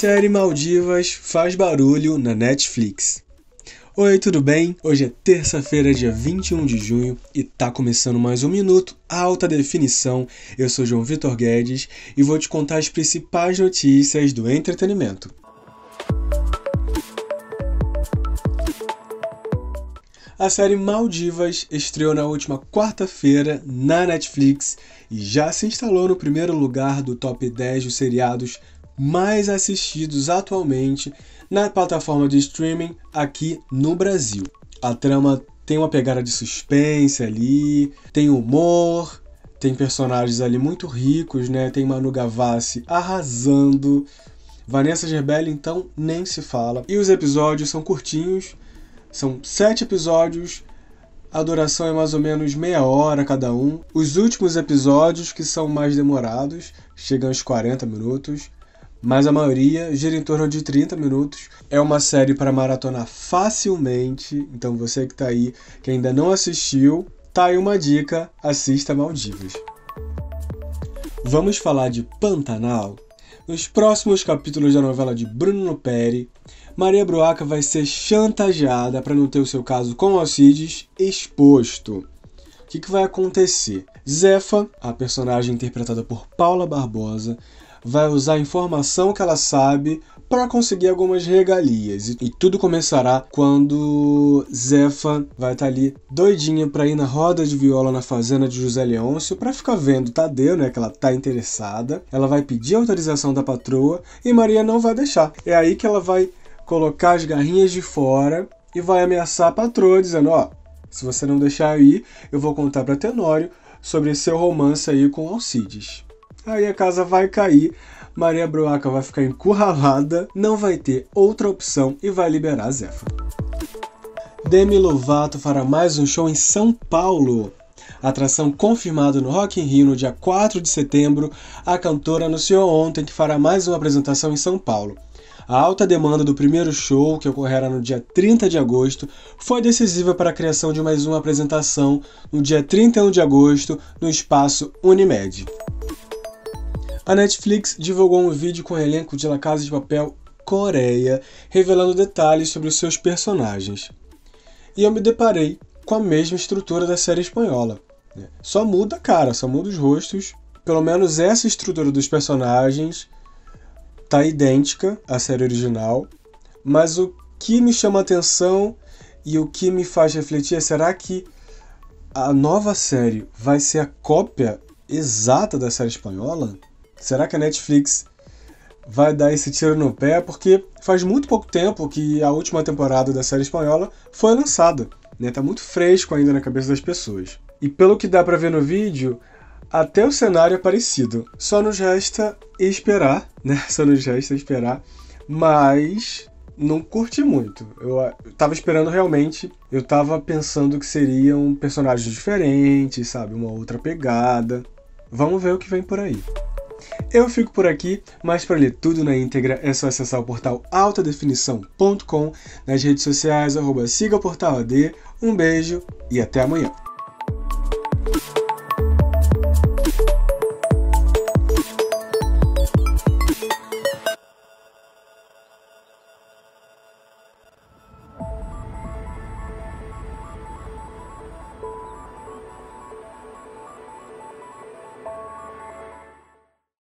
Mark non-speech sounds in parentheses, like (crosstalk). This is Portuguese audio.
Série Maldivas faz barulho na Netflix. Oi, tudo bem? Hoje é terça-feira, dia 21 de junho e tá começando mais um minuto alta definição. Eu sou João Vitor Guedes e vou te contar as principais notícias do entretenimento. A série Maldivas estreou na última quarta-feira na Netflix e já se instalou no primeiro lugar do top 10 dos seriados mais assistidos atualmente na plataforma de streaming aqui no Brasil. A trama tem uma pegada de suspense ali, tem humor, tem personagens ali muito ricos, né? Tem Manu Gavassi arrasando. Vanessa Gerbelli, então, nem se fala. E os episódios são curtinhos, são sete episódios, a duração é mais ou menos meia hora cada um. Os últimos episódios, que são mais demorados, chegam aos 40 minutos, mas a maioria gira em torno de 30 minutos. É uma série para maratonar facilmente, então você que está aí, que ainda não assistiu, tá aí uma dica: assista Maldivas. Vamos falar de Pantanal? Nos próximos capítulos da novela de Bruno Peri, Maria Bruaca vai ser chantageada para não ter o seu caso com Alcides exposto. O que, que vai acontecer? Zefa, a personagem interpretada por Paula Barbosa, vai usar a informação que ela sabe para conseguir algumas regalias. E tudo começará quando Zefa vai estar tá ali doidinha para ir na roda de viola na fazenda de José Leôncio para ficar vendo Tadeu, né, que ela tá interessada. Ela vai pedir autorização da patroa e Maria não vai deixar. É aí que ela vai colocar as garrinhas de fora e vai ameaçar a patroa, dizendo: Ó, se você não deixar aí, eu vou contar para Tenório sobre seu romance aí com Alcides. Aí a casa vai cair, Maria Bruaca vai ficar encurralada, não vai ter outra opção e vai liberar a Zefa. Demi Lovato fará mais um show em São Paulo. Atração confirmada no Rock in Rio no dia 4 de setembro, a cantora anunciou ontem que fará mais uma apresentação em São Paulo. A alta demanda do primeiro show, que ocorrerá no dia 30 de agosto, foi decisiva para a criação de mais uma apresentação no dia 31 de agosto no espaço Unimed. A Netflix divulgou um vídeo com o elenco de La Casa de Papel Coreia, revelando detalhes sobre os seus personagens. E eu me deparei com a mesma estrutura da série espanhola. Só muda a cara, só muda os rostos. Pelo menos essa estrutura dos personagens tá idêntica à série original, mas o que me chama atenção e o que me faz refletir é será que a nova série vai ser a cópia exata da série espanhola? Será que a Netflix vai dar esse tiro no pé? Porque faz muito pouco tempo que a última temporada da série espanhola foi lançada, né? Tá muito fresco ainda na cabeça das pessoas. E pelo que dá para ver no vídeo, até o cenário é parecido. Só nos resta esperar, (laughs) né? Só nos resta esperar. Mas não curti muito. Eu, tava esperando realmente. Eu tava pensando que seriam personagens diferentes, sabe? Uma outra pegada. Vamos ver o que vem por aí. Eu fico por aqui, mas para ler tudo na íntegra é só acessar o portal altadefinição.com, nas redes sociais, arroba siga o portal AD. Um beijo e até amanhã.